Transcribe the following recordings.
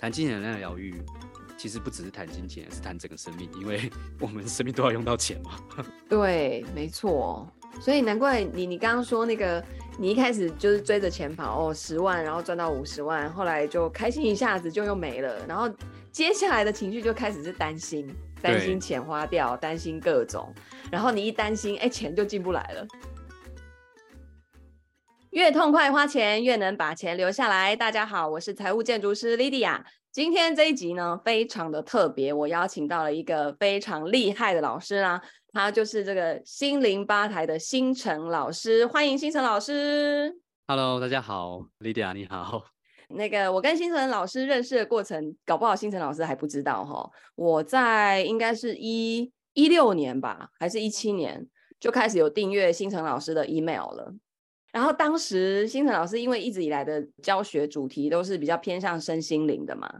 谈金钱能量疗愈，其实不只是谈金钱，是谈整个生命，因为 我们生命都要用到钱嘛。对，没错。所以难怪你你刚刚说那个，你一开始就是追着钱跑哦，十万，然后赚到五十万，后来就开心一下子就又没了，然后接下来的情绪就开始是担心，担心钱花掉，担心各种，然后你一担心，哎，钱就进不来了。越痛快花钱，越能把钱留下来。大家好，我是财务建筑师 Lydia。今天这一集呢，非常的特别，我邀请到了一个非常厉害的老师啦，他就是这个心灵吧台的星辰老师。欢迎星辰老师。Hello，大家好，Lydia 你好。那个我跟星辰老师认识的过程，搞不好星辰老师还不知道哈。我在应该是一一六年吧，还是一七年就开始有订阅星辰老师的 email 了。然后当时新城老师因为一直以来的教学主题都是比较偏向身心灵的嘛，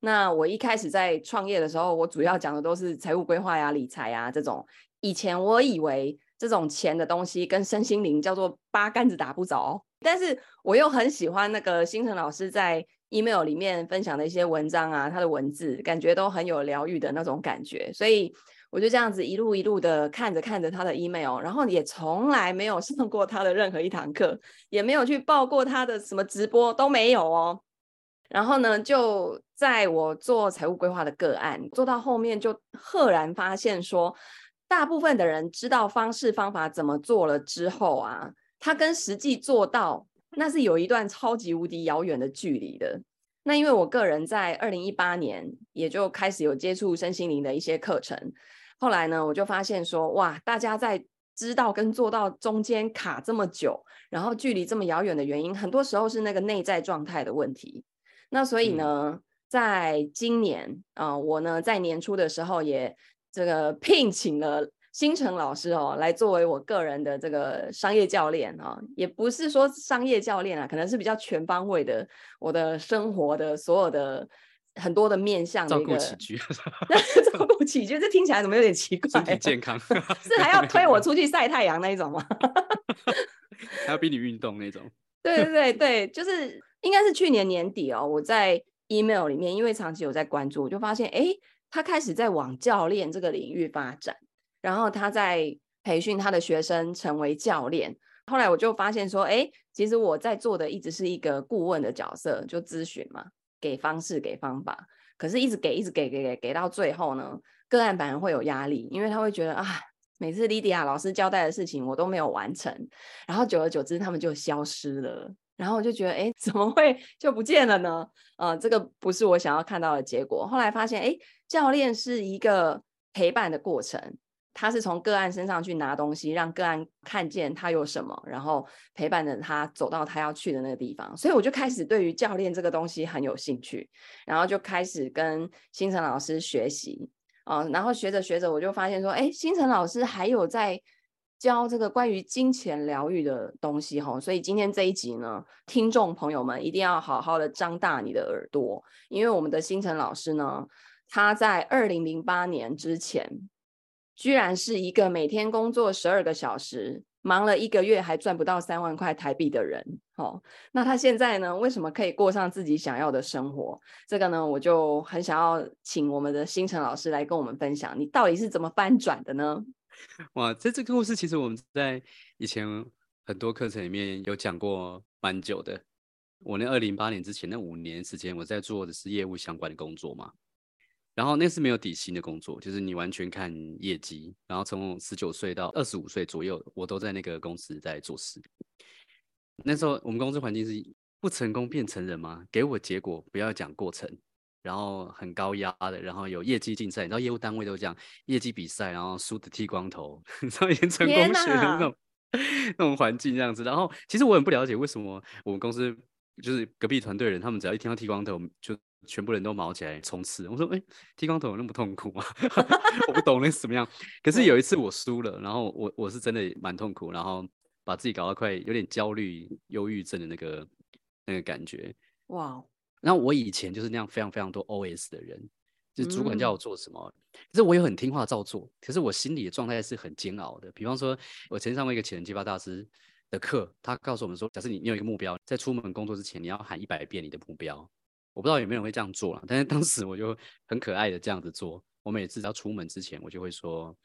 那我一开始在创业的时候，我主要讲的都是财务规划呀、理财呀这种。以前我以为这种钱的东西跟身心灵叫做八竿子打不着，但是我又很喜欢那个新城老师在 email 里面分享的一些文章啊，他的文字感觉都很有疗愈的那种感觉，所以。我就这样子一路一路的看着看着他的 email，然后也从来没有 上过他的任何一堂课，也没有去报过他的什么直播，都没有哦。然后呢，就在我做财务规划的个案做到后面，就赫然发现说，大部分的人知道方式方法怎么做了之后啊，他跟实际做到那是有一段超级无敌遥远的距离的。那因为我个人在二零一八年也就开始有接触身心灵的一些课程。后来呢，我就发现说，哇，大家在知道跟做到中间卡这么久，然后距离这么遥远的原因，很多时候是那个内在状态的问题。那所以呢，嗯、在今年啊、呃，我呢在年初的时候也这个聘请了新城老师哦，来作为我个人的这个商业教练啊、哦，也不是说商业教练啊，可能是比较全方位的，我的生活的所有的。很多的面向的一个照顾起居，照顾起居，这听起来怎么有点奇怪？身体健康 是还要推我出去晒太阳那一种吗？还要逼你运动那种？对对对对，就是应该是去年年底哦，我在 email 里面，因为长期有在关注，我就发现，哎，他开始在往教练这个领域发展，然后他在培训他的学生成为教练。后来我就发现说，哎，其实我在做的一直是一个顾问的角色，就咨询嘛。给方式，给方法，可是一直给，一直给，给给给到最后呢，个案反而会有压力，因为他会觉得啊，每次 Lydia 老师交代的事情我都没有完成，然后久而久之他们就消失了，然后我就觉得，哎，怎么会就不见了呢？呃，这个不是我想要看到的结果。后来发现，哎，教练是一个陪伴的过程。他是从个案身上去拿东西，让个案看见他有什么，然后陪伴着他走到他要去的那个地方。所以我就开始对于教练这个东西很有兴趣，然后就开始跟新城老师学习啊、呃，然后学着学着，我就发现说，哎，新城老师还有在教这个关于金钱疗愈的东西哈。所以今天这一集呢，听众朋友们一定要好好的张大你的耳朵，因为我们的新城老师呢，他在二零零八年之前。居然是一个每天工作十二个小时，忙了一个月还赚不到三万块台币的人。哦，那他现在呢？为什么可以过上自己想要的生活？这个呢，我就很想要请我们的新城老师来跟我们分享，你到底是怎么翻转的呢？哇，这这个故事其实我们在以前很多课程里面有讲过蛮久的。我那二零零八年之前那五年时间，我在做的是业务相关的工作嘛。然后那是没有底薪的工作，就是你完全看业绩。然后从十九岁到二十五岁左右，我都在那个公司在做事。那时候我们公司环境是不成功便成人吗，给我结果，不要讲过程。然后很高压的，然后有业绩竞赛，你知道业务单位都这样，业绩比赛，然后输的剃光头，你知道以前成功学的那种 那种环境这样子。然后其实我很不了解为什么我们公司就是隔壁团队人，他们只要一听到剃光头就。全部人都毛起来冲刺，我说：“哎、欸，剃光头有那么痛苦吗？我不懂那是什么样。”可是有一次我输了，然后我我是真的蛮痛苦，然后把自己搞到快有点焦虑、忧郁症的那个那个感觉。哇！然后我以前就是那样非常非常多 OS 的人，就是主管叫我做什么，嗯、可是我也很听话照做。可是我心里的状态是很煎熬的。比方说，我曾经上过一个潜能激发大师的课，他告诉我们说：假设你你有一个目标，在出门工作之前，你要喊一百遍你的目标。我不知道有没有人会这样做了，但是当时我就很可爱的这样子做。我每次要出门之前，我就会说，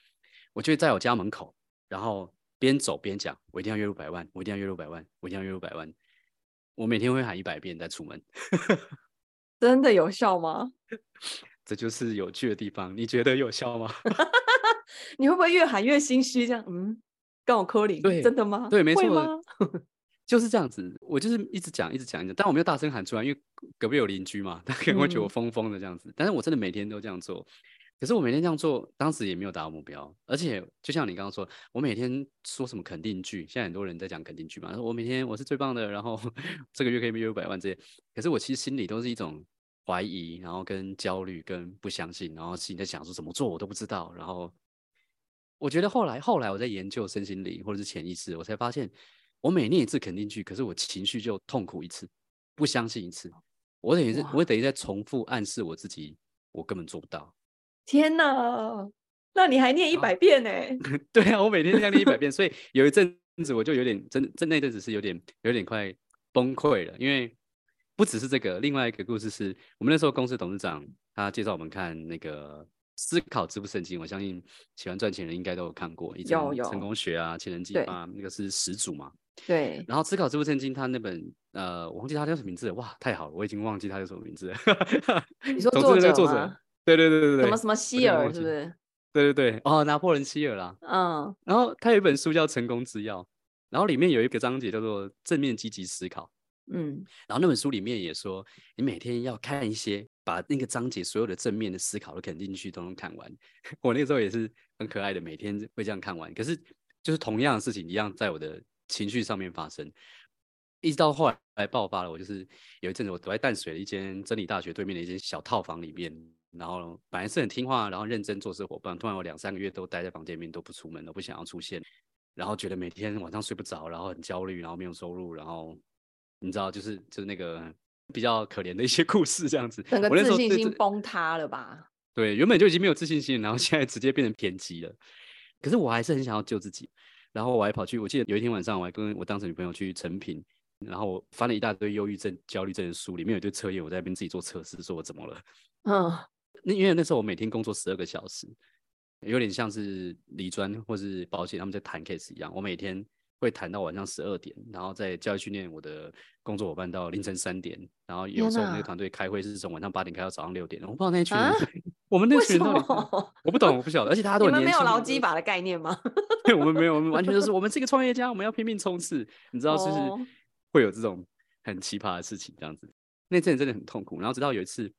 我就会在我家门口，然后边走边讲，我一定要月入百万，我一定要月入百万，我一定要月入百万。我每天会喊一百遍再出门，真的有效吗？这就是有趣的地方，你觉得有效吗？你会不会越喊越心虚？这样，嗯，跟我扣零，对，真的吗？对，没错，就是这样子。我就是一直讲，一直讲，一直讲，但我没有大声喊出来，因为隔壁有邻居嘛，他可能会觉得我疯疯的这样子。嗯、但是我真的每天都这样做。可是我每天这样做，当时也没有达到目标。而且就像你刚刚说，我每天说什么肯定句，现在很多人在讲肯定句嘛。说我每天我是最棒的，然后 这个月可以月入百万这些。可是我其实心里都是一种怀疑，然后跟焦虑，跟不相信，然后心里在想说怎么做我都不知道。然后我觉得后来后来我在研究身心灵或者是潜意识，我才发现，我每念一次肯定句，可是我情绪就痛苦一次，不相信一次。我等于是我等于在重复暗示我自己，我根本做不到。天哪，那你还念一百遍呢？哦？对啊，我每天这样念一百遍，所以有一阵子我就有点真真那阵子是有点有点快崩溃了，因为不只是这个，另外一个故事是我们那时候公司董事长他介绍我们看那个《思考致富圣经》，我相信喜欢赚钱的人应该都有看过，一种成功学啊、潜能计划，那个是始祖嘛。对。然后《思考致富圣经》他那本呃，我忘记他叫什么名字了，哇，太好了，我已经忘记他叫什么名字了。你说作者吗？对对对对对，什么什么希尔是不是？对对对，哦，拿破仑希尔啦。嗯，然后他有一本书叫《成功之钥》，然后里面有一个章节叫做正面积极思考。嗯，然后那本书里面也说，你每天要看一些，把那个章节所有的正面的思考都肯定去都能看完。我那个时候也是很可爱的，每天会这样看完。可是就是同样的事情一样在我的情绪上面发生，一直到后来爆发了。我就是有一阵子我躲在淡水的一间真理大学对面的一间小套房里面。然后本来是很听话，然后认真做事伙伴，突然有两三个月都待在房间里面，都不出门，都不想要出现，然后觉得每天晚上睡不着，然后很焦虑，然后没有收入，然后你知道，就是就是那个比较可怜的一些故事这样子，整个自信心崩塌了吧？对，原本就已经没有自信心，然后现在直接变成偏激了。可是我还是很想要救自己，然后我还跑去，我记得有一天晚上，我还跟我当时女朋友去成品，然后我翻了一大堆忧郁症、焦虑症的书，里面有一堆测验，我在那边自己做测试，说我怎么了？嗯。那因为那时候我每天工作十二个小时，有点像是理专或是保险他们在谈 case 一样。我每天会谈到晚上十二点，然后在教育训练我的工作伙伴到凌晨三点，然后有时候我们那个团队开会是从晚上八点开到早上六点。我不知道那群人，啊、我们那群人到底，我不懂，我不晓得。而且大家都很年轻，你们没有劳基法的概念吗？对，我们没有，我们完全就是我们是一个创业家，我们要拼命冲刺。你知道，就是会有这种很奇葩的事情这样子。那阵真的很痛苦。然后直到有一次。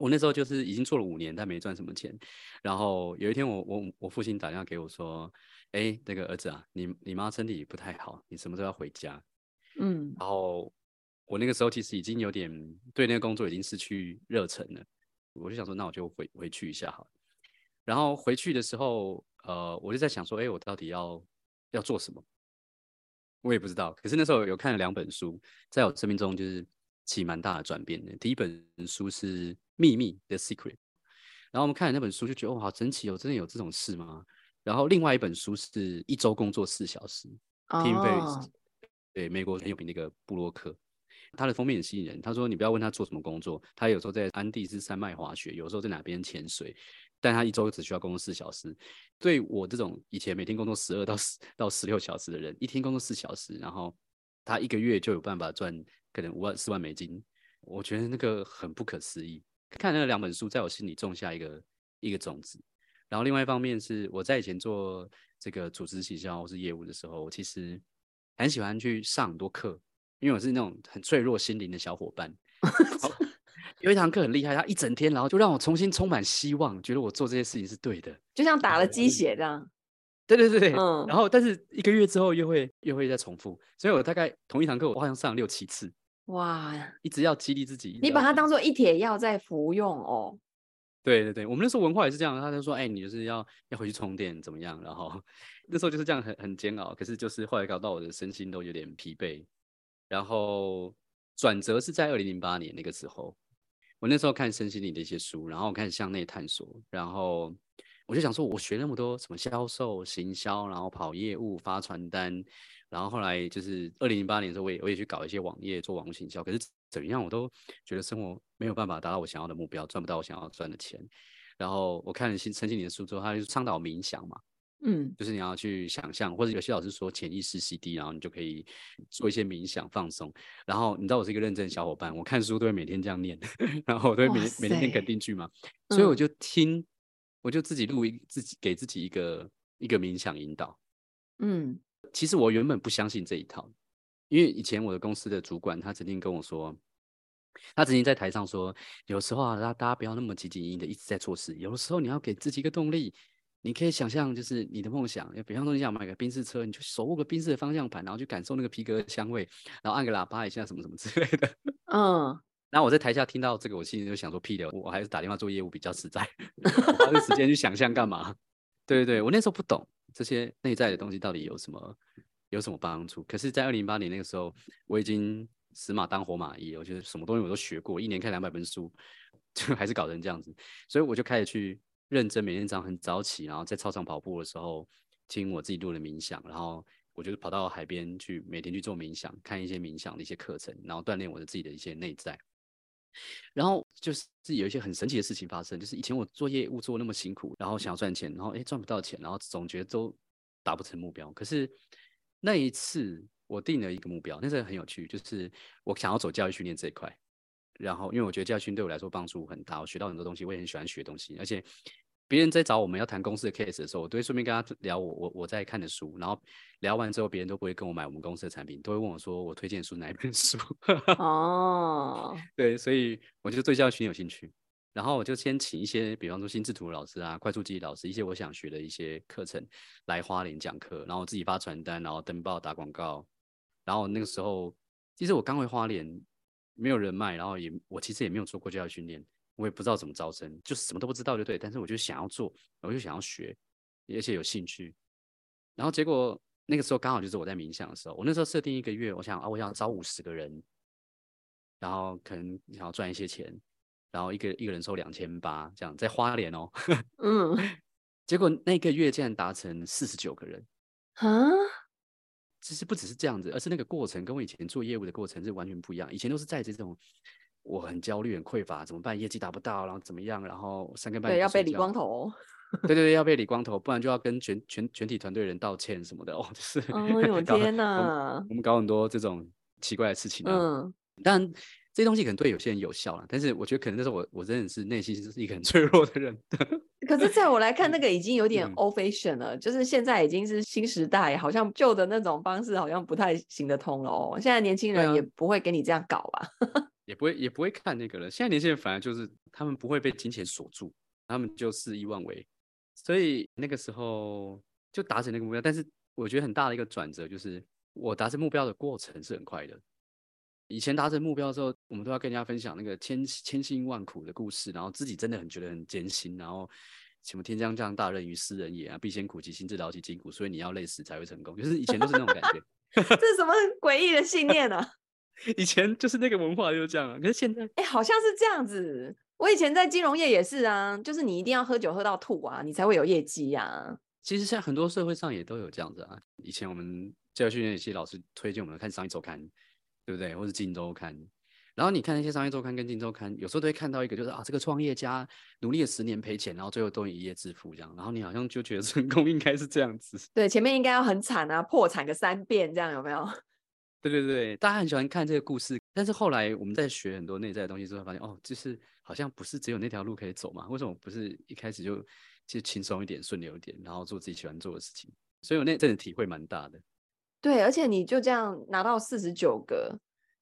我那时候就是已经做了五年，但没赚什么钱。然后有一天我，我我我父亲打电话给我说：“哎，那个儿子啊，你你妈身体不太好，你什么时候要回家？”嗯，然后我那个时候其实已经有点对那个工作已经失去热忱了。我就想说，那我就回回去一下好了。然后回去的时候，呃，我就在想说，哎，我到底要要做什么？我也不知道。可是那时候有看了两本书，在我生命中就是起蛮大的转变的。第一本书是。秘密的 secret，然后我们看了那本书就觉得哦，好神奇哦，真的有这种事吗？然后另外一本书是一周工作四小时，Tim Ferriss，对，美国很有名的一个部落客，他的封面很吸引人。他说你不要问他做什么工作，他有时候在安第斯山脉滑雪，有时候在哪边潜水，但他一周只需要工作四小时。对我这种以前每天工作十二到十到十六小时的人，一天工作四小时，然后他一个月就有办法赚可能五万四万美金，我觉得那个很不可思议。看那两本书，在我心里种下一个一个种子。然后另外一方面是，我在以前做这个组织行销或是业务的时候，我其实很喜欢去上很多课，因为我是那种很脆弱心灵的小伙伴。有一堂课很厉害，他一整天，然后就让我重新充满希望，觉得我做这些事情是对的，就像打了鸡血这样。对对对对，嗯。然后，但是一个月之后又会又会再重复，所以我大概同一堂课，我好像上了六七次。哇，一直要激励自己，你把它当做一帖药在服用哦。对对对，我们那时候文化也是这样，他就说，哎、欸，你就是要要回去充电，怎么样？然后 那时候就是这样很很煎熬，可是就是后来搞到我的身心都有点疲惫。然后转折是在二零零八年那个时候，我那时候看身心灵的一些书，然后我开始向内探索，然后我就想说，我学那么多什么销售、行销，然后跑业务、发传单，然后后来就是二零零八年的时候，我也我也去搞一些网页做网络行销，可是怎么样，我都觉得生活没有办法达到我想要的目标，赚不到我想要赚的钱。然后我看了新陈经理的书之后，他就倡导冥想嘛。嗯，就是你要去想象，或者有些老师说潜意识 CD，然后你就可以做一些冥想放松。然后你知道我是一个认真的小伙伴，我看书都会每天这样念，然后我都会每天每天念肯定句嘛，所以我就听，我就自己录一自己给自己一个一个冥想引导。嗯，其实我原本不相信这一套，因为以前我的公司的主管他曾经跟我说，他曾经在台上说，有时候啊，大大家不要那么汲汲营营的一直在做事，有的时候你要给自己一个动力。你可以想象，就是你的梦想，比方说你想买个宾士车，你就手握个宾士的方向盘，然后去感受那个皮革的香味，然后按个喇叭一下，什么什么之类的。嗯，然后我在台下听到这个，我心里就想说屁的，我还是打电话做业务比较实在，我花这时间去想象干嘛？对对对，我那时候不懂这些内在的东西到底有什么有什么帮助。可是，在二零零八年那个时候，我已经死马当活马医，我觉得什么东西我都学过，一年看两百本书，就还是搞成这样子，所以我就开始去。认真每天早上很早起，然后在操场跑步的时候听我自己录的冥想，然后我就跑到海边去，每天去做冥想，看一些冥想的一些课程，然后锻炼我的自己的一些内在。然后就是自己有一些很神奇的事情发生，就是以前我做业务做那么辛苦，然后想要赚钱，然后诶赚不到钱，然后总觉得都达不成目标。可是那一次我定了一个目标，那时候很有趣，就是我想要走教育训练这一块。然后，因为我觉得教训对我来说帮助很大，我学到很多东西，我也很喜欢学东西。而且，别人在找我们要谈公司的 case 的时候，我都会顺便跟他聊我我我在看的书。然后聊完之后，别人都不会跟我买我们公司的产品，都会问我说我推荐的书哪一本书。哦，对，所以我就对教训有兴趣。然后我就先请一些，比方说心智图老师啊、快速记忆老师，一些我想学的一些课程来花莲讲课，然后我自己发传单，然后登报打广告。然后那个时候，其实我刚回花莲。没有人脉，然后也我其实也没有做过教育训练，我也不知道怎么招生，就是什么都不知道就对。但是我就想要做，我就想要学，而且有兴趣。然后结果那个时候刚好就是我在冥想的时候，我那时候设定一个月，我想啊，我想招五十个人，然后可能想要赚一些钱，然后一个一个人收两千八，这样在花莲哦。嗯，结果那个月竟然达成四十九个人，啊？其实不只是这样子，而是那个过程跟我以前做业务的过程是完全不一样。以前都是在这种我很焦虑、很匮乏，怎么办？业绩达不到，然后怎么样？然后三更半夜对要被理光头，对对对，要被理光头，不然就要跟全全全体团队人道歉什么的哦，就是哦 呦天哪我，我们搞很多这种奇怪的事情啊。嗯，但这些东西可能对有些人有效了，但是我觉得可能那时候我我真的是内心是一个很脆弱的人。可是在我来看，那个已经有点 old fashion 了，嗯，就是现在已经是新时代，好像旧的那种方式好像不太行得通了哦。现在年轻人也不会给你这样搞吧？也不会也不会看那个了。现在年轻人反而就是他们不会被金钱锁住，他们就肆意妄为。所以那个时候就达成那个目标，但是我觉得很大的一个转折就是我达成目标的过程是很快的。以前达成目标之后，我们都要跟人家分享那个千千辛万苦的故事，然后自己真的很觉得很艰辛，然后什么天将降大任于斯人也啊，必先苦其心志，劳其筋骨，所以你要累死才会成功。就是以前都是那种感觉，这是什么诡异的信念啊？以前就是那个文化就是这样啊，可是现在，哎、欸，好像是这样子。我以前在金融业也是啊，就是你一定要喝酒喝到吐啊，你才会有业绩呀、啊。其实现在很多社会上也都有这样子啊。以前我们教育训练系老师推荐我们看商业周刊。对不对？或是《金周刊，然后你看那些商业周刊跟金周刊，有时候都会看到一个，就是啊，这个创业家努力了十年赔钱，然后最后都一夜致富这样，然后你好像就觉得成功应该是这样子。对，前面应该要很惨啊，破产个三遍这样有没有？对对对，大家很喜欢看这个故事，但是后来我们在学很多内在的东西之后，发现哦，就是好像不是只有那条路可以走嘛？为什么不是一开始就就轻松一点、顺流一点，然后做自己喜欢做的事情？所以我那阵子体会蛮大的。对，而且你就这样拿到四十九个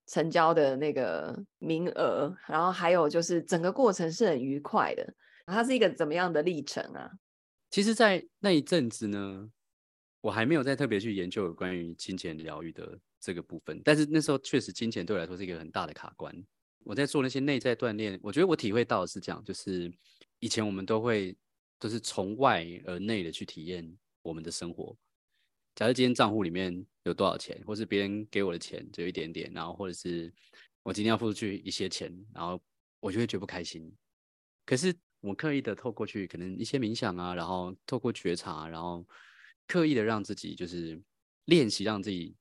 成交的那个名额，然后还有就是整个过程是很愉快的。它是一个怎么样的历程啊？其实，在那一阵子呢，我还没有再特别去研究有关于金钱疗愈的这个部分。但是那时候确实金钱对我来说是一个很大的卡关。我在做那些内在锻炼，我觉得我体会到的是这样，就是以前我们都会都是从外而内的去体验我们的生活。假设今天账户里面有多少钱，或是别人给我的钱只有一点点，然后或者是我今天要付出去一些钱，然后我就会觉得不开心。可是我刻意的透过去可能一些冥想啊，然后透过觉察，然后刻意的让自己就是练习，让自己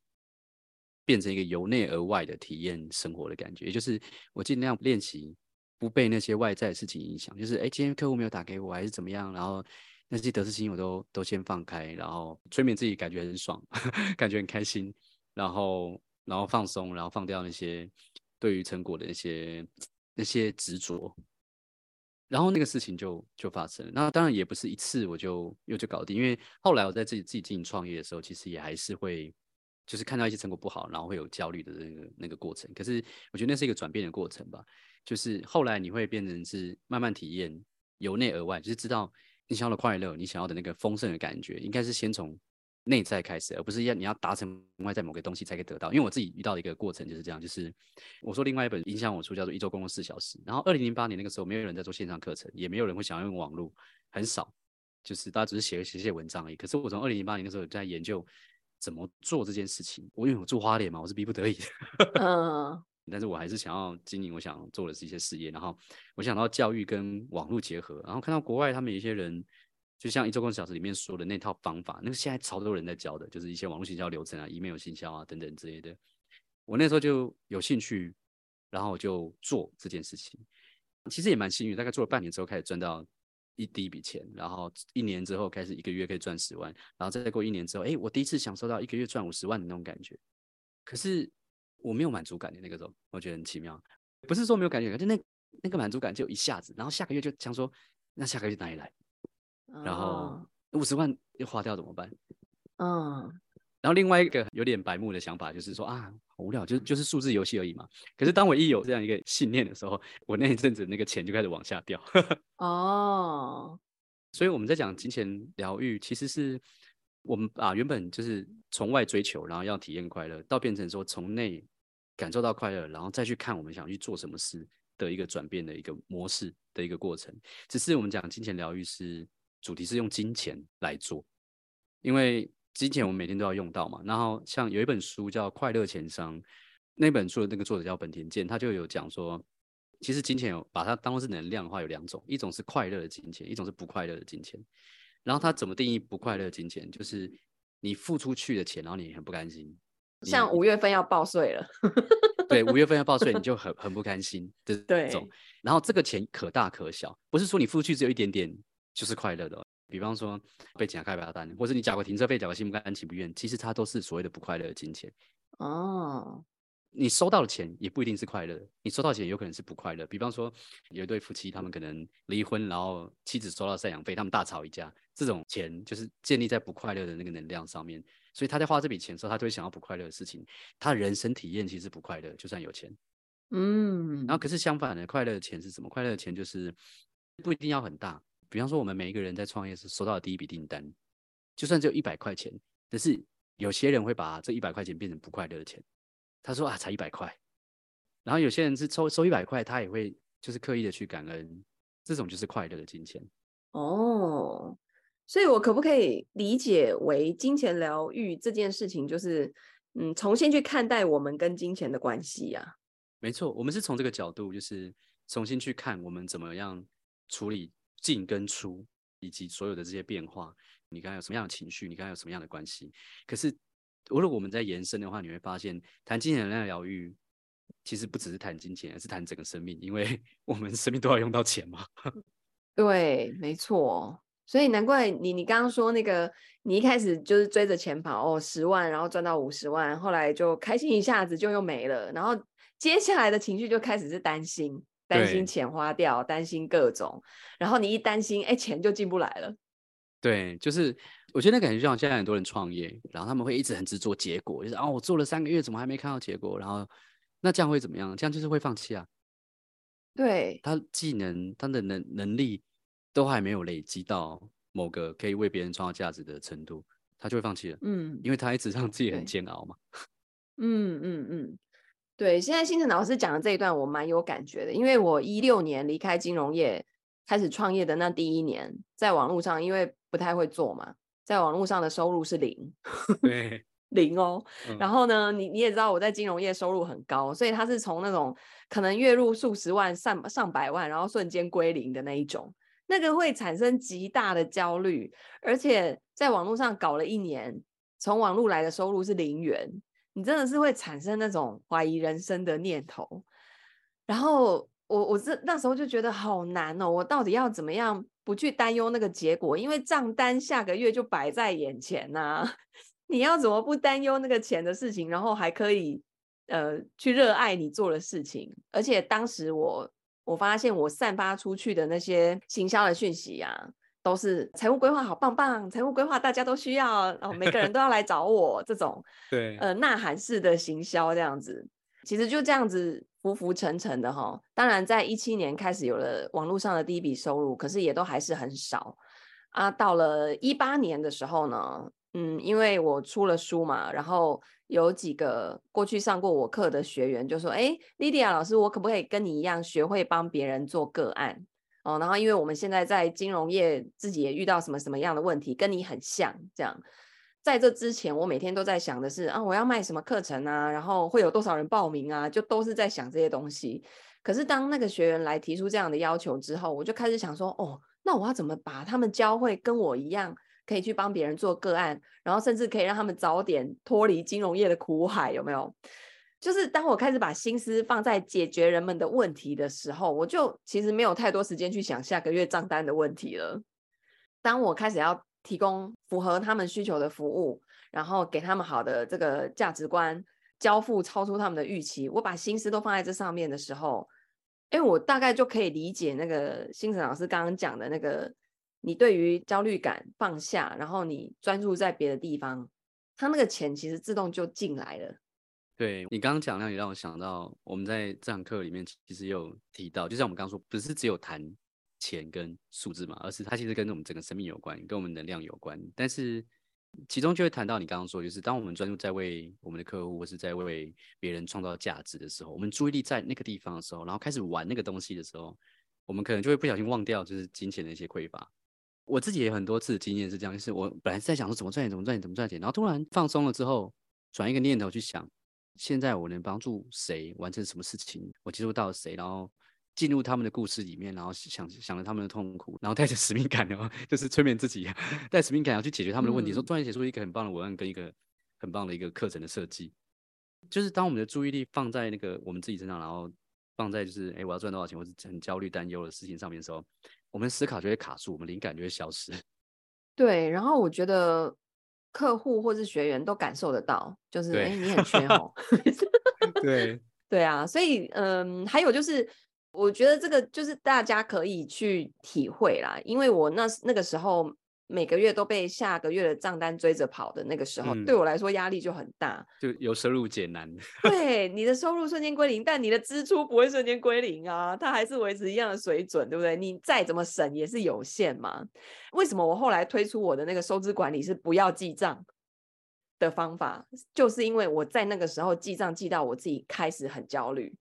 变成一个由内而外的体验生活的感觉。也就是我尽量练习不被那些外在的事情影响，就是哎，今天客户没有打给我，还是怎么样，然后那些得失心我都都先放开，然后催眠自己，感觉很爽，感觉很开心，然后然后放松，然后放掉那些对于成果的那些那些执着。然后那个事情就就发生了，那当然也不是一次我就又就搞定，因为后来我在自己自己进行创业的时候，其实也还是会就是看到一些成果不好，然后会有焦虑的那个那个过程。可是我觉得那是一个转变的过程吧，就是后来你会变成是慢慢体验由内而外，就是知道你想要的快乐，你想要的那个丰盛的感觉，应该是先从。内在开始，而不是要你要达成外在某个东西才可以得到。因为我自己遇到的一个过程就是这样，就是我说另外一本影响我书叫做《一周工作四小时》，然后二零零八年那个时候，没有人在做线上课程，也没有人会想要用网络，很少，就是大家只是写写写文章而已。可是我从二零零八年的时候在研究怎么做这件事情。我因为我住花莲嘛，我是逼不得已的，嗯，但是我还是想要经营我想做的这些事业。然后我想到教育跟网络结合，然后看到国外他们有一些人。就像一周工作小时里面说的那套方法，那个现在超多人在教的，就是一些网络行销流程啊、email 行销啊等等之类的。我那时候就有兴趣，然后我就做这件事情。其实也蛮幸运，大概做了半年之后开始赚到一第一笔钱，然后一年之后开始一个月可以赚十万，然后再过一年之后，哎，我第一次享受到一个月赚五十万的那种感觉。可是我没有满足感的那个时候，我觉得很奇妙。不是说没有感觉，就那那个满足感就一下子，然后下个月就想说，那下个月哪里来？然后五十万又花掉怎么办？嗯，然后另外一个有点白目的想法就是说啊，好无聊，就就是数字游戏而已嘛。可是当我一有这样一个信念的时候，我那一阵子那个钱就开始往下掉。哦，所以我们在讲金钱疗愈，其实是我们把原本就是从外追求，然后要体验快乐，到变成说从内感受到快乐，然后再去看我们想去做什么事的一个转变的一个模式的一个过程。只是我们讲金钱疗愈是。主题是用金钱来做，因为金钱我们每天都要用到嘛。然后像有一本书叫《快乐钱商》，那本书的那个作者叫本田健，他就有讲说，其实金钱有把它当做是能量的话，有两种，一种是快乐的金钱，一种是不快乐的金钱。然后他怎么定义不快乐的金钱？就是你付出去的钱，然后你很不甘心。像五月份要报税了，对，五月份要报税，你 就很很不甘心的这种。对然后这个钱可大可小，不是说你付出去只有一点点。就是快乐的，比方说被警察开罚单，或者你缴个停车费，缴个心不甘情不愿，其实它都是所谓的不快乐的金钱。哦，你收到的钱也不一定是快乐，你收到钱有可能是不快乐。比方说有一对夫妻，他们可能离婚，然后妻子收到赡养费，他们大吵一架，这种钱就是建立在不快乐的那个能量上面，所以他在花这笔钱的时候，他就会想要不快乐的事情。他的人生体验其实不快乐，就算有钱。嗯，然后可是相反的，快乐的钱是什么？快乐的钱就是不一定要很大。比方说，我们每一个人在创业时收到的第一笔订单，就算只有一百块钱，但是有些人会把这一百块钱变成不快乐的钱。他说啊，才一百块。然后有些人是抽收一百块，他也会就是刻意的去感恩，这种就是快乐的金钱。哦，所以我可不可以理解为金钱疗愈这件事情，就是嗯，重新去看待我们跟金钱的关系呀、啊？没错，我们是从这个角度，就是重新去看我们怎么样处理。进跟出，以及所有的这些变化，你刚刚有什么样的情绪？你刚刚有什么样的关系？可是，如果我们在延伸的话，你会发现，谈金钱的疗愈，其实不只是谈金钱，而是谈整个生命，因为 我们生命都要用到钱嘛。对，没错。所以难怪你，你刚刚说那个，你一开始就是追着钱跑，哦，十万，然后赚到五十万，后来就开心一下子就又没了，然后接下来的情绪就开始是担心。担心钱花掉，担心各种，然后你一担心，哎，钱就进不来了。对，就是我觉得那感觉就像现在很多人创业，然后他们会一直很执着结果，就是啊、哦，我做了三个月，怎么还没看到结果？然后那这样会怎么样？这样就是会放弃啊。对，他技能、他的能能力都还没有累积到某个可以为别人创造价值的程度，他就会放弃了。嗯，因为他一直让自己很煎熬嘛。嗯 嗯嗯。嗯嗯对，现在星辰老师讲的这一段我蛮有感觉的，因为我一六年离开金融业开始创业的那第一年，在网络上因为不太会做嘛，在网络上的收入是零，对，零哦。嗯、然后呢，你你也知道我在金融业收入很高，所以他是从那种可能月入数十万、上上百万，然后瞬间归零的那一种。那个会产生极大的焦虑，而且在网络上搞了一年，从网络来的收入是零元，你真的是会产生那种怀疑人生的念头。然后我我这那时候就觉得好难哦，我到底要怎么样不去担忧那个结果？因为账单下个月就摆在眼前呐、啊，你要怎么不担忧那个钱的事情，然后还可以呃去热爱你做的事情？而且当时我。我发现我散发出去的那些行销的讯息啊，都是财务规划好棒棒，财务规划大家都需要，哦，每个人都要来找我这种，对，呃，呐喊式的行销这样子，其实就这样子浮浮沉沉的哈。当然，在一七年开始有了网络上的第一笔收入，可是也都还是很少啊。到了一八年的时候呢，嗯，因为我出了书嘛，然后。有几个过去上过我课的学员就说：“哎，Lydia 老师，我可不可以跟你一样学会帮别人做个案？哦，然后因为我们现在在金融业自己也遇到什么什么样的问题，跟你很像。这样，在这之前，我每天都在想的是啊，我要卖什么课程啊，然后会有多少人报名啊，就都是在想这些东西。可是当那个学员来提出这样的要求之后，我就开始想说，哦，那我要怎么把他们教会跟我一样？”可以去帮别人做个案，然后甚至可以让他们早点脱离金融业的苦海，有没有？就是当我开始把心思放在解决人们的问题的时候，我就其实没有太多时间去想下个月账单的问题了。当我开始要提供符合他们需求的服务，然后给他们好的这个价值观，交付超出他们的预期，我把心思都放在这上面的时候，哎，我大概就可以理解那个星辰老师刚刚讲的那个。你对于焦虑感放下，然后你专注在别的地方，他那个钱其实自动就进来了。对，你刚刚讲那，也让我想到，我们在这堂课里面其实有提到，就像我们刚刚说，不是只有谈钱跟数字嘛，而是它其实跟我们整个生命有关，跟我们能量有关。但是其中就会谈到你刚刚说，就是当我们专注在为我们的客户或是在为别人创造价值的时候，我们注意力在那个地方的时候，然后开始玩那个东西的时候，我们可能就会不小心忘掉，就是金钱的一些匮乏。我自己也很多次经验是这样，就是我本来是在想说怎么赚钱，怎么赚钱，怎么赚钱，然后突然放松了之后，转一个念头去想，现在我能帮助谁完成什么事情，我接触到谁，然后进入他们的故事里面，然后想想了他们的痛苦，然后带着 使命感，然后就是催眠自己，带使命感要去解决他们的问题，说突然写出一个很棒的文案跟一个很棒的一个课程的设计，就是当我们的注意力放在那个我们自己身上，然后放在就是哎我要赚多少钱，或是很焦虑担忧的事情上面的时候。我们思考就会卡住，我们灵感就会消失。对，然后我觉得客户或是学员都感受得到，就是哎，你很缺哦。对对啊，所以嗯，还有就是，我觉得这个就是大家可以去体会啦，因为我那那个时候。每个月都被下个月的账单追着跑的那个时候，嗯、对我来说压力就很大，就由收入减难。对，你的收入瞬间归零，但你的支出不会瞬间归零啊，它还是维持一样的水准，对不对？你再怎么省也是有限嘛。为什么我后来推出我的那个收支管理是不要记账的方法？就是因为我在那个时候记账记到我自己开始很焦虑，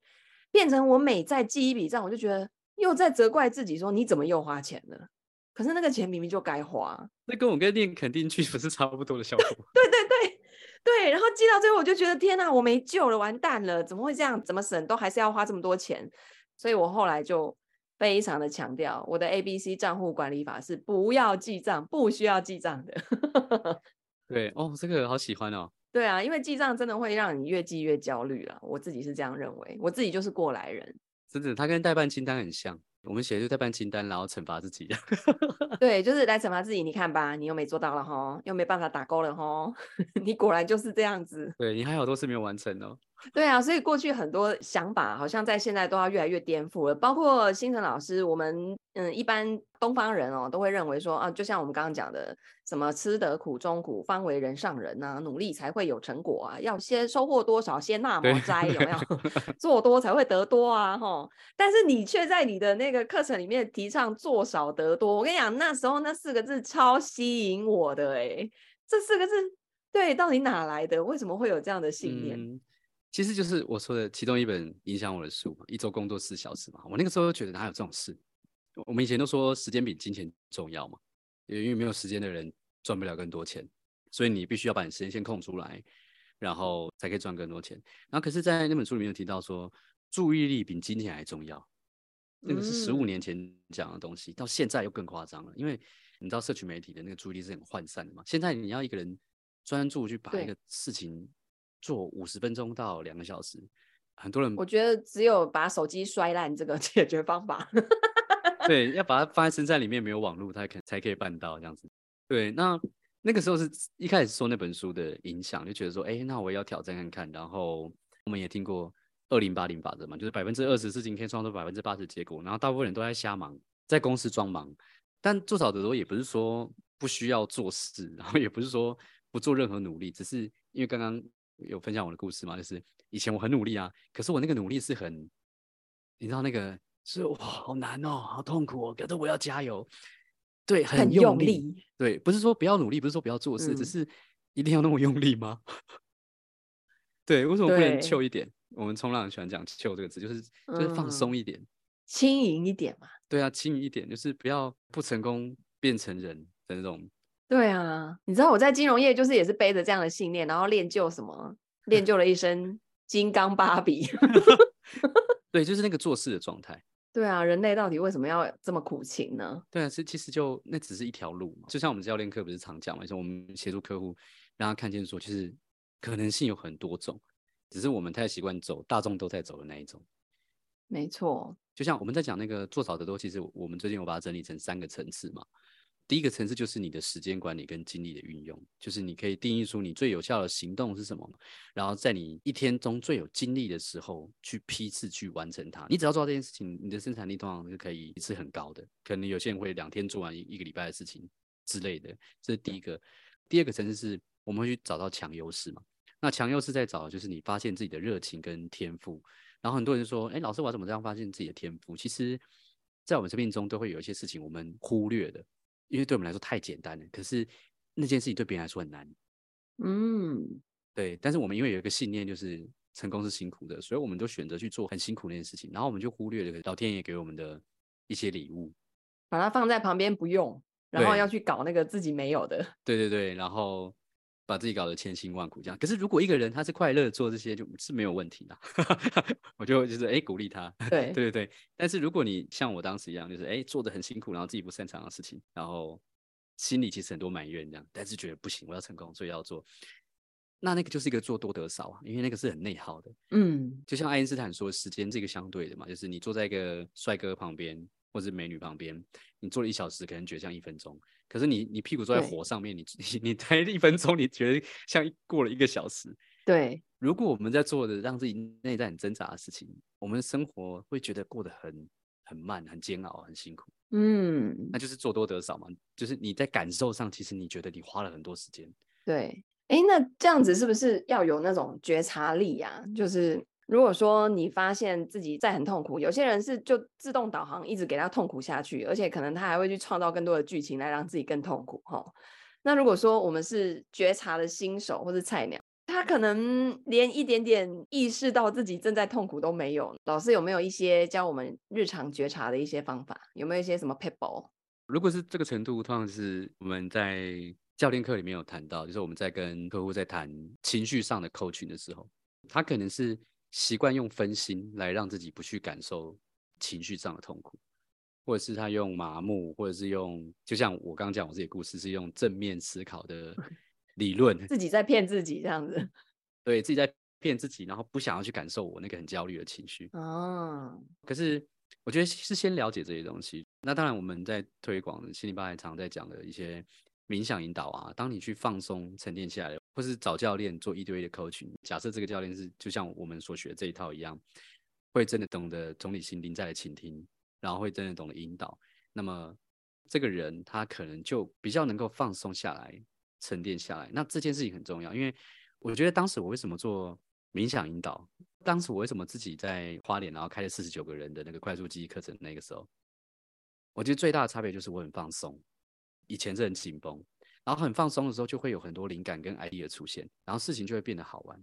变成我每再记一笔账，我就觉得又在责怪自己说，你怎么又花钱了？可是那个钱明明就该花，那跟我跟练肯定句不是差不多的效果？对对对对，然后记到最后我就觉得天哪，我没救了，完蛋了，怎么会这样？怎么省都还是要花这么多钱？所以我后来就非常的强调，我的 ABC 账户管理法是不要记账，不需要记账的。对哦，这个好喜欢哦。对啊，因为记账真的会让你越记越焦虑了，我自己是这样认为，我自己就是过来人。真的，他跟代办清单很像。我们写的就代办清单，然后惩罚自己。对，就是来惩罚自己。你看吧，你又没做到了哈，又没办法打勾了哈。你果然就是这样子。对，你还有好多事没有完成哦。对啊，所以过去很多想法好像在现在都要越来越颠覆了。包括星辰老师，我们嗯一般东方人哦都会认为说啊，就像我们刚刚讲的，什么吃得苦中苦，方为人上人呐、啊，努力才会有成果啊，要先收获多少，先纳摩斋，有没有？做多才会得多啊，吼！但是你却在你的那个课程里面提倡做少得多。我跟你讲，那时候那四个字超吸引我的哎，这四个字对，到底哪来的？为什么会有这样的信念？嗯其实就是我说的其中一本影响我的书嘛，一周工作四小时嘛。我那个时候就觉得哪有这种事？我们以前都说时间比金钱重要嘛，因为没有时间的人赚不了更多钱，所以你必须要把你时间先空出来，然后才可以赚更多钱。然后可是，在那本书里面有提到说，注意力比金钱还重要。那个是十五年前讲的东西，到现在又更夸张了。因为你知道，社群媒体的那个注意力是很涣散的嘛。现在你要一个人专注去把一个事情做五十分钟到两个小时，很多人我觉得只有把手机摔烂这个 解决方法。对，要把它放在身在里面没有网络，它可才可以办到这样子。对，那那个时候是一开始说那本书的影响，就觉得说，哎，那我也要挑战看看。然后我们也听过二零八零法则嘛，就是百分之二十事情可以创造百分之八十结果。然后大部分人都在瞎忙，在公司装忙。但做少的时候也不是说不需要做事，然后也不是说不做任何努力，只是因为刚刚有分享我的故事嘛，就是以前我很努力啊，可是我那个努力是很，你知道那个。是哇，好难哦，好痛苦哦，可是我要加油，对，很用力，用力对，不是说不要努力，不是说不要做事，嗯、只是一定要那么用力吗？对，为什么不能 chill 一点？我们冲浪很喜欢讲 chill 这个字，就是就是放松一点，轻盈一点嘛。对啊，轻盈一点，就是不要不成功变成人的那种。对啊，你知道我在金融业就是也是背着这样的信念，然后练就什么，练 就了一身金刚芭比。对，就是那个做事的状态。对啊，人类到底为什么要这么苦情呢？对啊，其其实就那只是一条路嘛。就像我们教练课不是常讲嘛，说我们协助客户让他看见说，其实可能性有很多种，只是我们太习惯走大众都在走的那一种。没错，就像我们在讲那个做少得多，其实我们最近我把它整理成三个层次嘛。第一个层次就是你的时间管理跟精力的运用，就是你可以定义出你最有效的行动是什么，然后在你一天中最有精力的时候去批次去完成它。你只要做到这件事情，你的生产力通常是可以是很高的。可能有些人会两天做完一一个礼拜的事情之类的，这是第一个。第二个层次是我们会去找到强优势嘛？那强优势在找就是你发现自己的热情跟天赋。然后很多人说：“哎，老师，我怎么这样发现自己的天赋？”其实，在我们生命中都会有一些事情我们忽略的。因为对我们来说太简单了，可是那件事情对别人来说很难。嗯，对。但是我们因为有一个信念，就是成功是辛苦的，所以我们都选择去做很辛苦那件事情，然后我们就忽略了老天爷给我们的一些礼物，把它放在旁边不用，然后要去搞那个自己没有的。对对对，然后把自己搞得千辛万苦这样。可是如果一个人他是快乐做这些，就是没有问题的。我就就是哎鼓励他。对对对对。但是如果你像我当时一样，就是哎做的很辛苦，然后自己不擅长的事情，然后心里其实很多埋怨这样，但是觉得不行，我要成功，所以要做。那那个就是一个做多得少啊，因为那个是很内耗的。嗯，就像爱因斯坦说，时间这个相对的嘛，就是你坐在一个帅哥旁边或者美女旁边，你坐了一小时，可能觉得像一分钟。可是你你屁股坐在火上面，你你 你待一分钟，你觉得像过了一个小时。对，如果我们在做的让自己内在很挣扎的事情，我们的生活会觉得过得很很慢、很煎熬、很辛苦。嗯，那就是做多得少嘛，就是你在感受上，其实你觉得你花了很多时间。对，哎，那这样子是不是要有那种觉察力呀、啊？就是。如果说你发现自己在很痛苦，有些人是就自动导航，一直给他痛苦下去，而且可能他还会去创造更多的剧情来让自己更痛苦哈。那如果说我们是觉察的新手或是菜鸟，他可能连一点点意识到自己正在痛苦都没有。老师有没有一些教我们日常觉察的一些方法？有没有一些什么撇步？如果是这个程度，通常是我们在教练课里面有谈到，就是我们在跟客户在谈情绪上的 coaching 的时候，他可能是。习惯用分心来让自己不去感受情绪上的痛苦，或者是他用麻木，或者是用，就像我刚刚讲我自己的故事，是用正面思考的 理论，自己在骗自己这样子，对，自己在骗自己，然后不想要去感受我那个很焦虑的情绪。哦，可是我觉得是先了解这些东西。那当然我们在推广心理吧台常在讲的一些冥想引导啊，当你去放松、沉淀下来。或是找教练做一对一的 coaching，假设这个教练是就像我们所学的这一套一样，会真的懂得同理心、临在的倾听，然后会真的懂得引导，那么这个人他可能就比较能够放松下来、沉淀下来。那这件事情很重要，因为我觉得当时我为什么做冥想引导，当时我为什么自己在花莲然后开了四十九个人的那个快速记忆课程，那个时候，我觉得最大的差别就是我很放松，以前是很紧绷。然后很放松的时候，就会有很多灵感跟 idea 出现，然后事情就会变得好玩。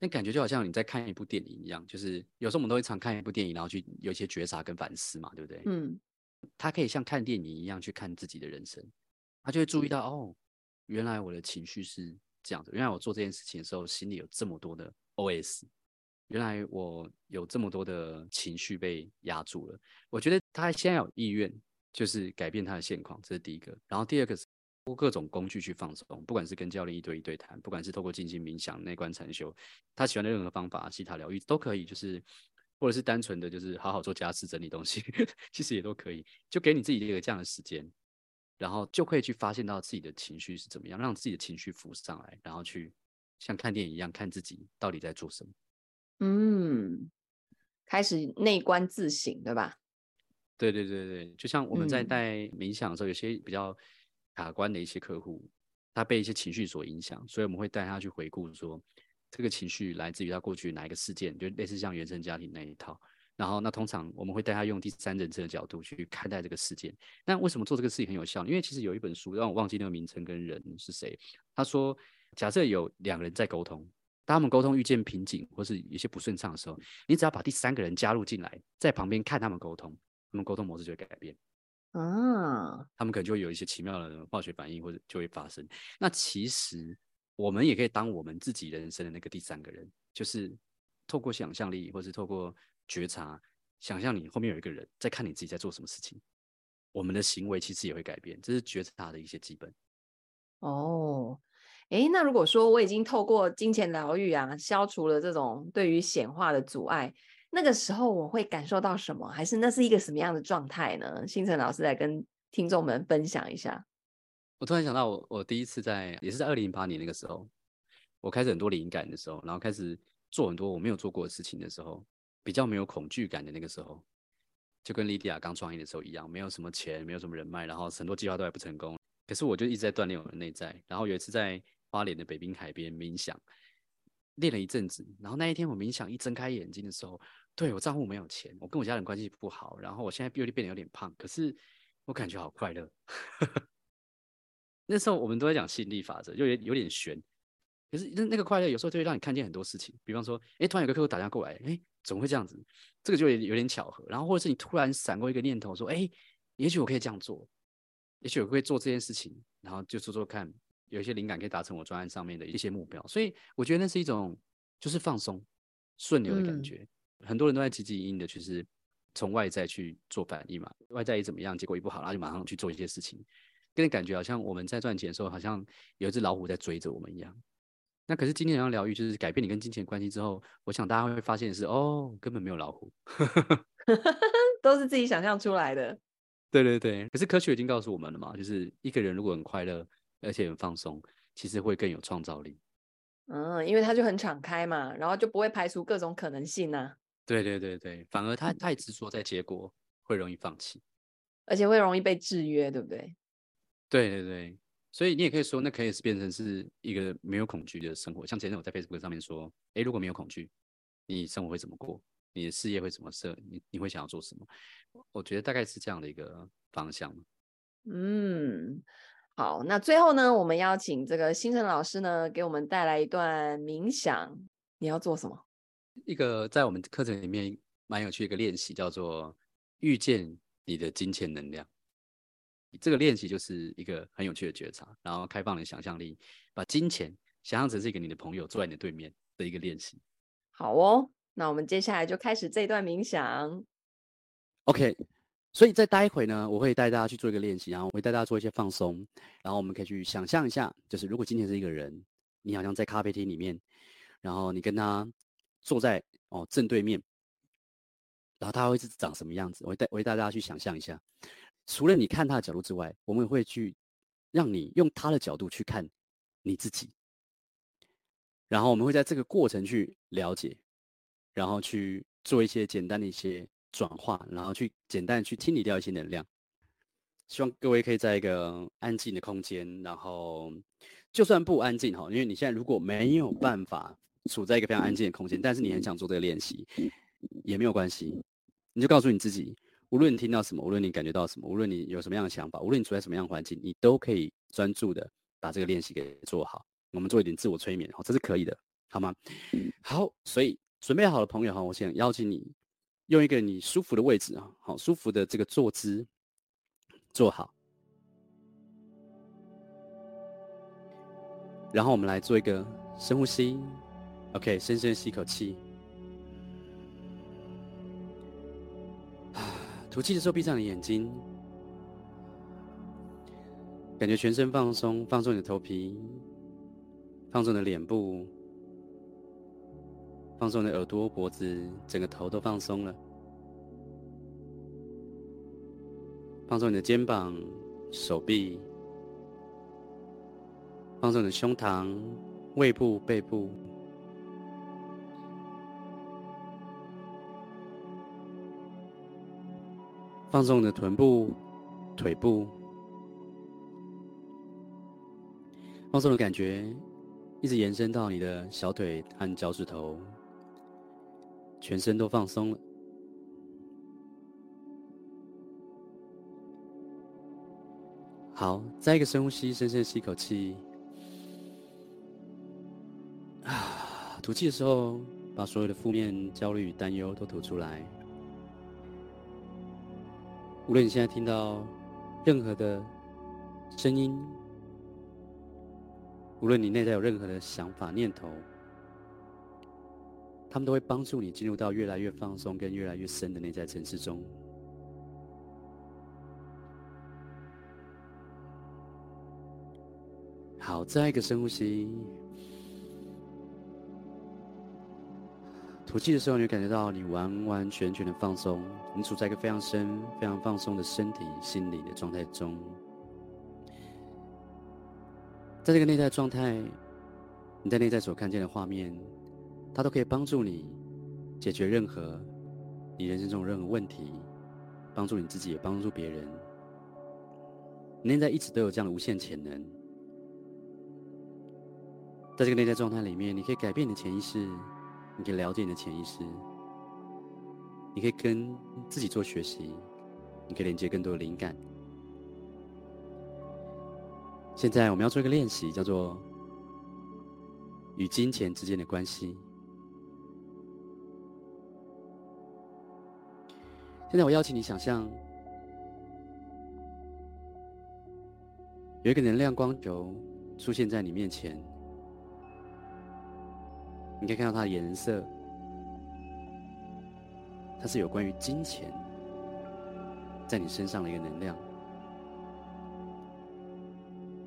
那感觉就好像你在看一部电影一样，就是有时候我们都会常看一部电影，然后去有一些觉察跟反思嘛，对不对？嗯。他可以像看电影一样去看自己的人生，他就会注意到哦，原来我的情绪是这样的，原来我做这件事情的时候心里有这么多的 OS，原来我有这么多的情绪被压住了。我觉得他现在有意愿，就是改变他的现况，这是第一个。然后第二个是各种工具去放松，不管是跟教练一对一对谈，不管是透过静心冥想、内观禅修，他喜欢的任何方法，西塔疗愈都可以，就是或者是单纯的就是好好做家事、整理东西，其实也都可以。就给你自己一个这样的时间，然后就可以去发现到自己的情绪是怎么样，让自己的情绪浮上来，然后去像看电影一样看自己到底在做什么。嗯，开始内观自省，对吧？对对对对，就像我们在带冥想的时候，嗯、有些比较卡关的一些客户，他被一些情绪所影响，所以我们会带他去回顾说，这个情绪来自于他过去哪一个事件，就类似像原生家庭那一套。然后那通常我们会带他用第三人称的角度去看待这个事件。那为什么做这个事情很有效？因为其实有一本书让我忘记那个名称跟人是谁，他说，假设有两个人在沟通。当他们沟通遇见瓶颈或是有些不顺畅的时候，你只要把第三个人加入进来，在旁边看他们沟通，他们沟通模式就会改变。啊，他们可能就会有一些奇妙的化学反应，或者就会发生。那其实我们也可以当我们自己人生的那个第三个人，就是透过想象力，或是透过觉察，想象你后面有一个人在看你自己在做什么事情，我们的行为其实也会改变。这是觉察的一些基本。哦。诶，那如果说我已经透过金钱疗愈啊，消除了这种对于显化的阻碍，那个时候我会感受到什么？还是那是一个什么样的状态呢？星辰老师来跟听众们分享一下。我突然想到我，我我第一次在也是在二零零八年那个时候，我开始很多灵感的时候，然后开始做很多我没有做过的事情的时候，比较没有恐惧感的那个时候，就跟莉迪亚刚创业的时候一样，没有什么钱，没有什么人脉，然后很多计划都还不成功，可是我就一直在锻炼我的内在，然后有一次在。花莲的北滨海边冥想，练了一阵子，然后那一天我冥想一睁开眼睛的时候，对，我账户没有钱，我跟我家人关系不好，然后我现在又变得有点胖，可是我感觉好快乐。那时候我们都在讲吸引力法则，就有有点悬，可是那那个快乐有时候就会让你看见很多事情，比方说，哎，突然有个客户打电话过来，哎，怎么会这样子？这个就有点巧合，然后或者是你突然闪过一个念头，说，哎，也许我可以这样做，也许我可以做这件事情，然后就做做看。有一些灵感可以达成我专案上面的一些目标，所以我觉得那是一种就是放松、顺流的感觉。嗯、很多人都在汲汲营营的，就是从外在去做反应嘛，外在一怎么样，结果一不好，然后就马上去做一些事情，给你感觉好像我们在赚钱的时候，好像有一只老虎在追着我们一样。那可是今天要疗愈，就是改变你跟金钱关系之后，我想大家会发现是，哦，根本没有老虎，都是自己想象出来的。对对对，可是科学已经告诉我们了嘛，就是一个人如果很快乐。而且很放松，其实会更有创造力。嗯，因为他就很敞开嘛，然后就不会排除各种可能性呐、啊。对对对对，反而他太执着在结果，会容易放弃，而且会容易被制约，对不对？对对对，所以你也可以说，那可以是变成是一个没有恐惧的生活。像前阵我在 Facebook 上面说，诶，如果没有恐惧，你生活会怎么过？你的事业会怎么设？你你会想要做什么？我觉得大概是这样的一个方向。嗯。好，那最后呢，我们邀请这个新城老师呢，给我们带来一段冥想。你要做什么？一个在我们课程里面蛮有趣的一个练习，叫做遇见你的金钱能量。这个练习就是一个很有趣的觉察，然后开放你的想象力，把金钱想象成是一个你的朋友坐在你的对面的一个练习。好哦，那我们接下来就开始这段冥想。OK。所以在待会呢，我会带大家去做一个练习，然后我会带大家做一些放松，然后我们可以去想象一下，就是如果今天是一个人，你好像在咖啡厅里面，然后你跟他坐在哦正对面，然后他会是长什么样子？我会带我会带大家去想象一下，除了你看他的角度之外，我们会去让你用他的角度去看你自己，然后我们会在这个过程去了解，然后去做一些简单的一些。转化，然后去简单去清理掉一些能量。希望各位可以在一个安静的空间，然后就算不安静哈，因为你现在如果没有办法处在一个非常安静的空间，但是你很想做这个练习，也没有关系。你就告诉你自己，无论你听到什么，无论你感觉到什么，无论你有什么样的想法，无论你处在什么样的环境，你都可以专注的把这个练习给做好。我们做一点自我催眠，这是可以的，好吗？好，所以准备好的朋友哈，我想邀请你。用一个你舒服的位置啊，好舒服的这个坐姿坐好，然后我们来做一个深呼吸，OK，深深吸一口气，吐气的时候闭上你眼睛，感觉全身放松，放松你的头皮，放松你的脸部，放松你的耳朵、脖子，整个头都放松了。放松你的肩膀、手臂，放松你的胸膛、胃部、背部。放松你的臀部、腿部，放松的感觉一直延伸到你的小腿和脚趾头，全身都放松了。好，再一个深呼吸，深深吸一口气。啊，吐气的时候，把所有的负面、焦虑、担忧都吐出来。无论你现在听到任何的声音，无论你内在有任何的想法念头，他们都会帮助你进入到越来越放松跟越来越深的内在层次中。好，再一个深呼吸。吐气的时候，你会感觉到你完完全全的放松，你处在一个非常深、非常放松的身体、心理的状态中。在这个内在状态，你在内在所看见的画面，它都可以帮助你解决任何你人生中任何问题，帮助你自己，也帮助别人。你内在一直都有这样的无限潜能。在这个内在状态里面，你可以改变你的潜意识。你可以了解你的潜意识，你可以跟自己做学习，你可以连接更多的灵感。现在我们要做一个练习，叫做与金钱之间的关系。现在我邀请你想象，有一个能量光球出现在你面前。你可以看到它的颜色，它是有关于金钱在你身上的一个能量。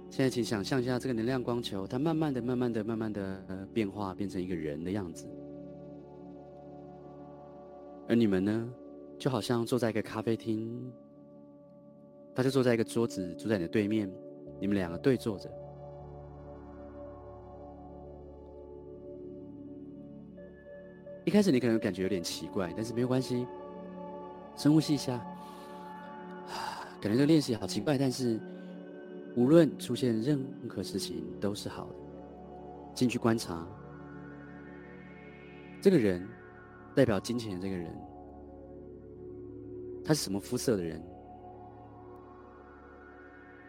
现在，请想象一下这个能量光球，它慢慢的、慢慢的、慢慢的变化，变成一个人的样子。而你们呢，就好像坐在一个咖啡厅，他就坐在一个桌子，坐在你的对面，你们两个对坐着。一开始你可能感觉有点奇怪，但是没有关系，深呼吸一下。感觉这个练习好奇怪，但是无论出现任何事情都是好的。进去观察，这个人代表金钱的这个人，他是什么肤色的人？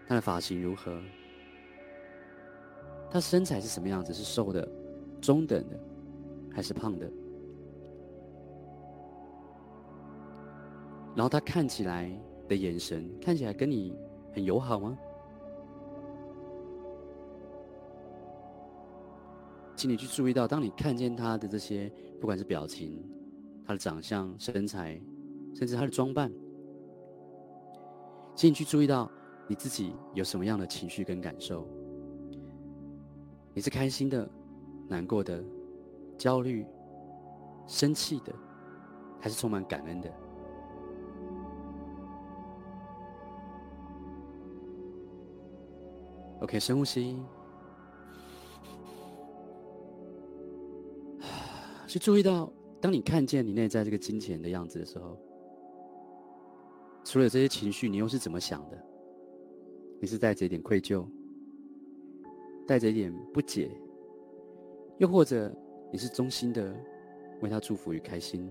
他的发型如何？他身材是什么样子？是瘦的、中等的，还是胖的？然后他看起来的眼神，看起来跟你很友好吗？请你去注意到，当你看见他的这些，不管是表情、他的长相、身材，甚至他的装扮，请你去注意到你自己有什么样的情绪跟感受？你是开心的、难过的、焦虑、生气的，还是充满感恩的？OK，深呼吸，去注意到，当你看见你内在这个金钱的样子的时候，除了这些情绪，你又是怎么想的？你是带着一点愧疚，带着一点不解，又或者你是衷心的为他祝福与开心？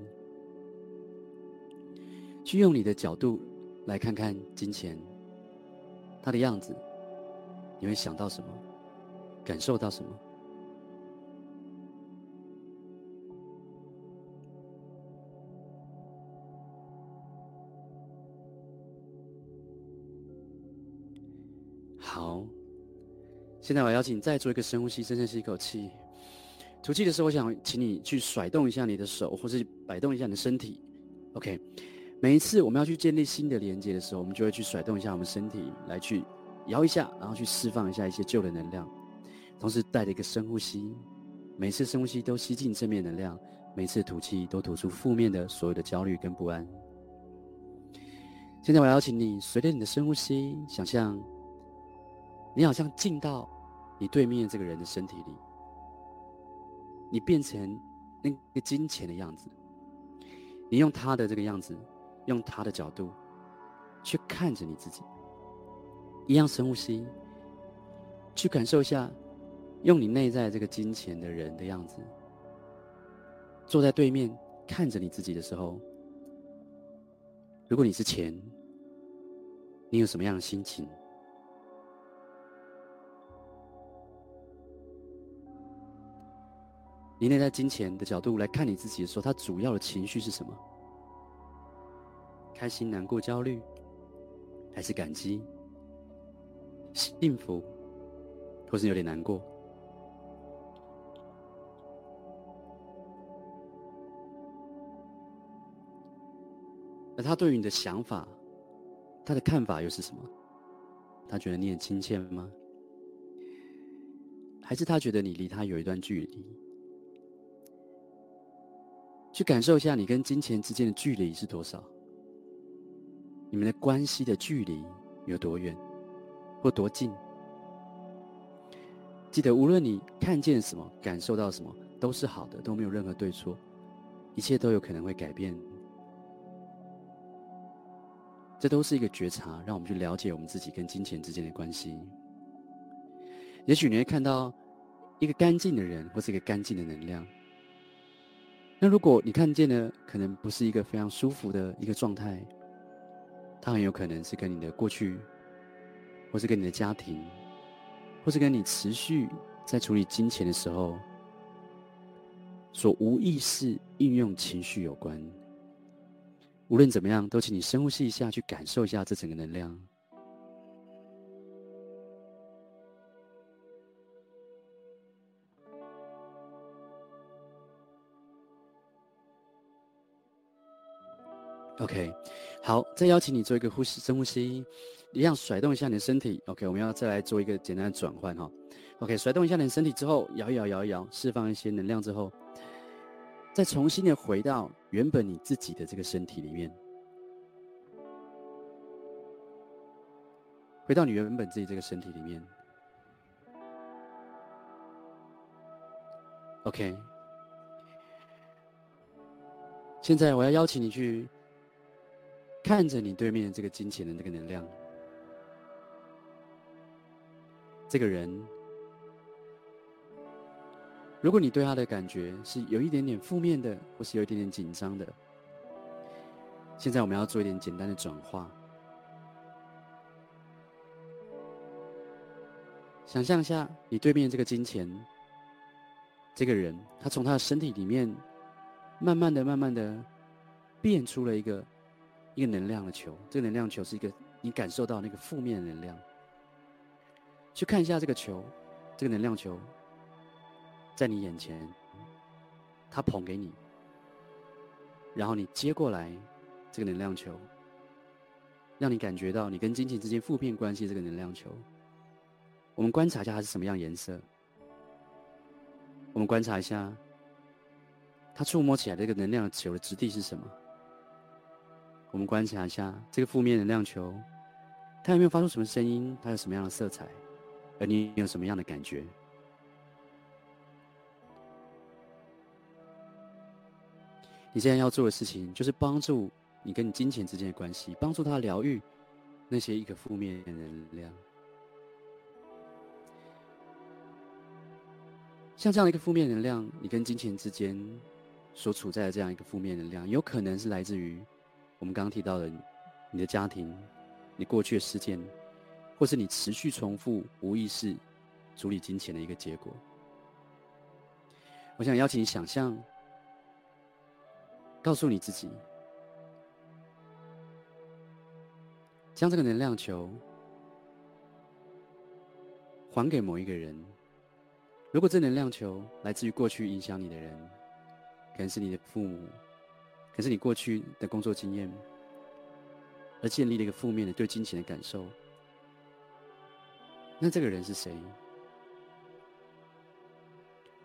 去用你的角度来看看金钱，它的样子。你会想到什么？感受到什么？现在我邀请你再做一个深呼吸，深深吸一口气。吐气的时候，我想请你去甩动一下你的手，或是摆动一下你的身体。OK，每一次我们要去建立新的连接的时候，我们就会去甩动一下我们身体，来去摇一下，然后去释放一下一些旧的能量，同时带着一个深呼吸，每次深呼吸都吸进正面能量，每次吐气都吐出负面的所有的焦虑跟不安。现在我邀请你，随着你的深呼吸，想象你好像进到你对面这个人的身体里，你变成那个金钱的样子，你用他的这个样子。用他的角度去看着你自己，一样深呼吸，去感受一下，用你内在这个金钱的人的样子，坐在对面看着你自己的时候，如果你是钱，你有什么样的心情？你内在金钱的角度来看你自己的时候，它主要的情绪是什么？开心、难过、焦虑，还是感激、幸福，或是有点难过？那他对于你的想法，他的看法又是什么？他觉得你很亲切吗？还是他觉得你离他有一段距离？去感受一下你跟金钱之间的距离是多少？你们的关系的距离有多远，或多近？记得，无论你看见什么、感受到什么，都是好的，都没有任何对错，一切都有可能会改变。这都是一个觉察，让我们去了解我们自己跟金钱之间的关系。也许你会看到一个干净的人，或是一个干净的能量。那如果你看见的可能不是一个非常舒服的一个状态。它很有可能是跟你的过去，或是跟你的家庭，或是跟你持续在处理金钱的时候，所无意识运用情绪有关。无论怎么样，都请你深呼吸一下，去感受一下这整个能量。OK，好，再邀请你做一个呼吸，深呼吸，一样甩动一下你的身体。OK，我们要再来做一个简单的转换哈。OK，甩动一下你的身体之后，摇一摇，摇一摇，释放一些能量之后，再重新的回到原本你自己的这个身体里面，回到你原本自己这个身体里面。OK，现在我要邀请你去。看着你对面这个金钱的那个能量，这个人，如果你对他的感觉是有一点点负面的，或是有一点点紧张的，现在我们要做一点简单的转化。想象一下，你对面这个金钱，这个人，他从他的身体里面，慢慢的、慢慢的变出了一个。一个能量的球，这个能量球是一个你感受到那个负面能量。去看一下这个球，这个能量球在你眼前，它捧给你，然后你接过来这个能量球，让你感觉到你跟金钱之间负面关系这个能量球。我们观察一下它是什么样颜色。我们观察一下，它触摸起来这个能量球的质地是什么？我们观察一下这个负面能量球，它有没有发出什么声音？它有什么样的色彩？而你有什么样的感觉？你现在要做的事情，就是帮助你跟你金钱之间的关系，帮助他疗愈那些一个负面能量。像这样一个负面能量，你跟金钱之间所处在的这样一个负面能量，有可能是来自于。我们刚刚提到的，你的家庭、你过去的事件，或是你持续重复无意识处理金钱的一个结果。我想邀请你想象，告诉你自己，将这个能量球还给某一个人。如果这能量球来自于过去影响你的人，可能是你的父母。可是你过去的工作经验，而建立了一个负面的对金钱的感受。那这个人是谁？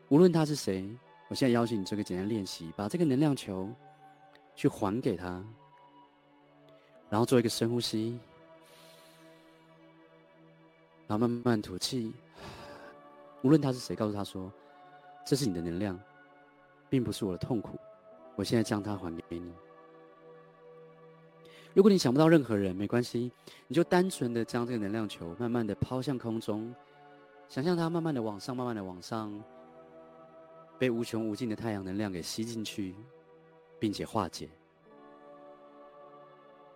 无论他是谁，我现在邀请你做个简单练习，把这个能量球去还给他，然后做一个深呼吸，然后慢慢吐气。无论他是谁，告诉他说：“这是你的能量，并不是我的痛苦。我现在将它还给你。”如果你想不到任何人，没关系，你就单纯的将这个能量球慢慢的抛向空中，想象它慢慢的往上，慢慢的往上。被无穷无尽的太阳能量给吸进去，并且化解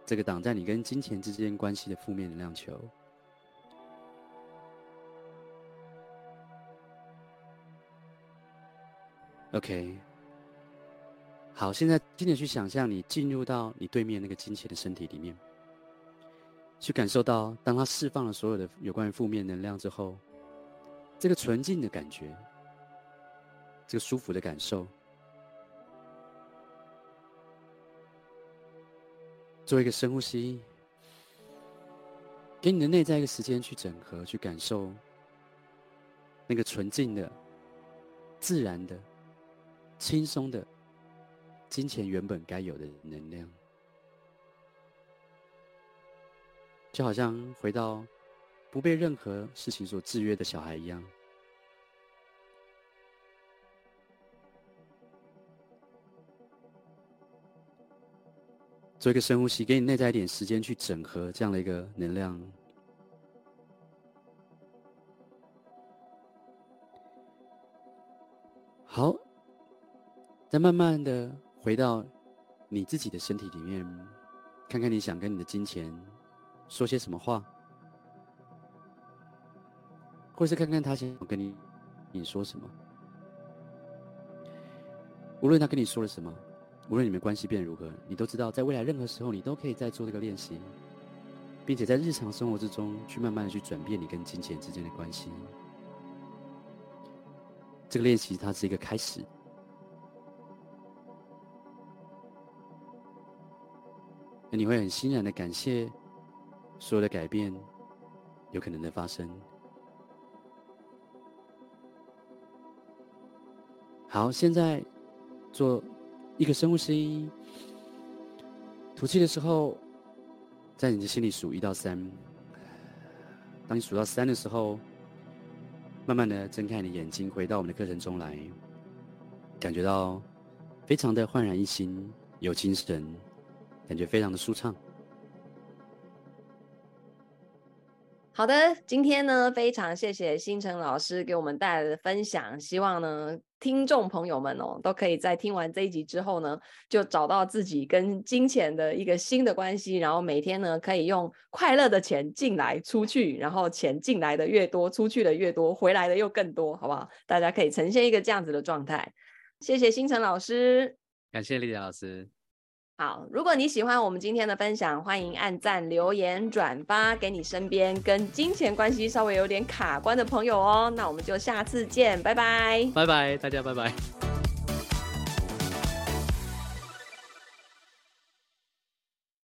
这个挡在你跟金钱之间关系的负面能量球。OK，好，现在尽量去想象你进入到你对面那个金钱的身体里面，去感受到当他释放了所有的有关于负面能量之后，这个纯净的感觉。这个舒服的感受，做一个深呼吸，给你的内在一个时间去整合、去感受那个纯净的、自然的、轻松的金钱原本该有的能量，就好像回到不被任何事情所制约的小孩一样。做一个深呼吸，给你内在一点时间去整合这样的一个能量。好，再慢慢的回到你自己的身体里面，看看你想跟你的金钱说些什么话，或是看看他想跟你你说什么。无论他跟你说了什么。无论你们关系变如何，你都知道，在未来任何时候，你都可以再做这个练习，并且在日常生活之中去慢慢的去转变你跟金钱之间的关系。这个练习它是一个开始，那你会很欣然的感谢所有的改变有可能的发生。好，现在做。一个深呼吸，吐气的时候，在你的心里数一到三。当你数到三的时候，慢慢的睁开你的眼睛，回到我们的课程中来，感觉到非常的焕然一新，有精神，感觉非常的舒畅。好的，今天呢，非常谢谢新城老师给我们带来的分享。希望呢，听众朋友们哦，都可以在听完这一集之后呢，就找到自己跟金钱的一个新的关系，然后每天呢，可以用快乐的钱进来出去，然后钱进来的越多，出去的越多，回来的又更多，好不好？大家可以呈现一个这样子的状态。谢谢新城老师，感谢丽丽老师。好，如果你喜欢我们今天的分享，欢迎按赞、留言、转发给你身边跟金钱关系稍微有点卡关的朋友哦。那我们就下次见，拜拜，拜拜，大家拜拜。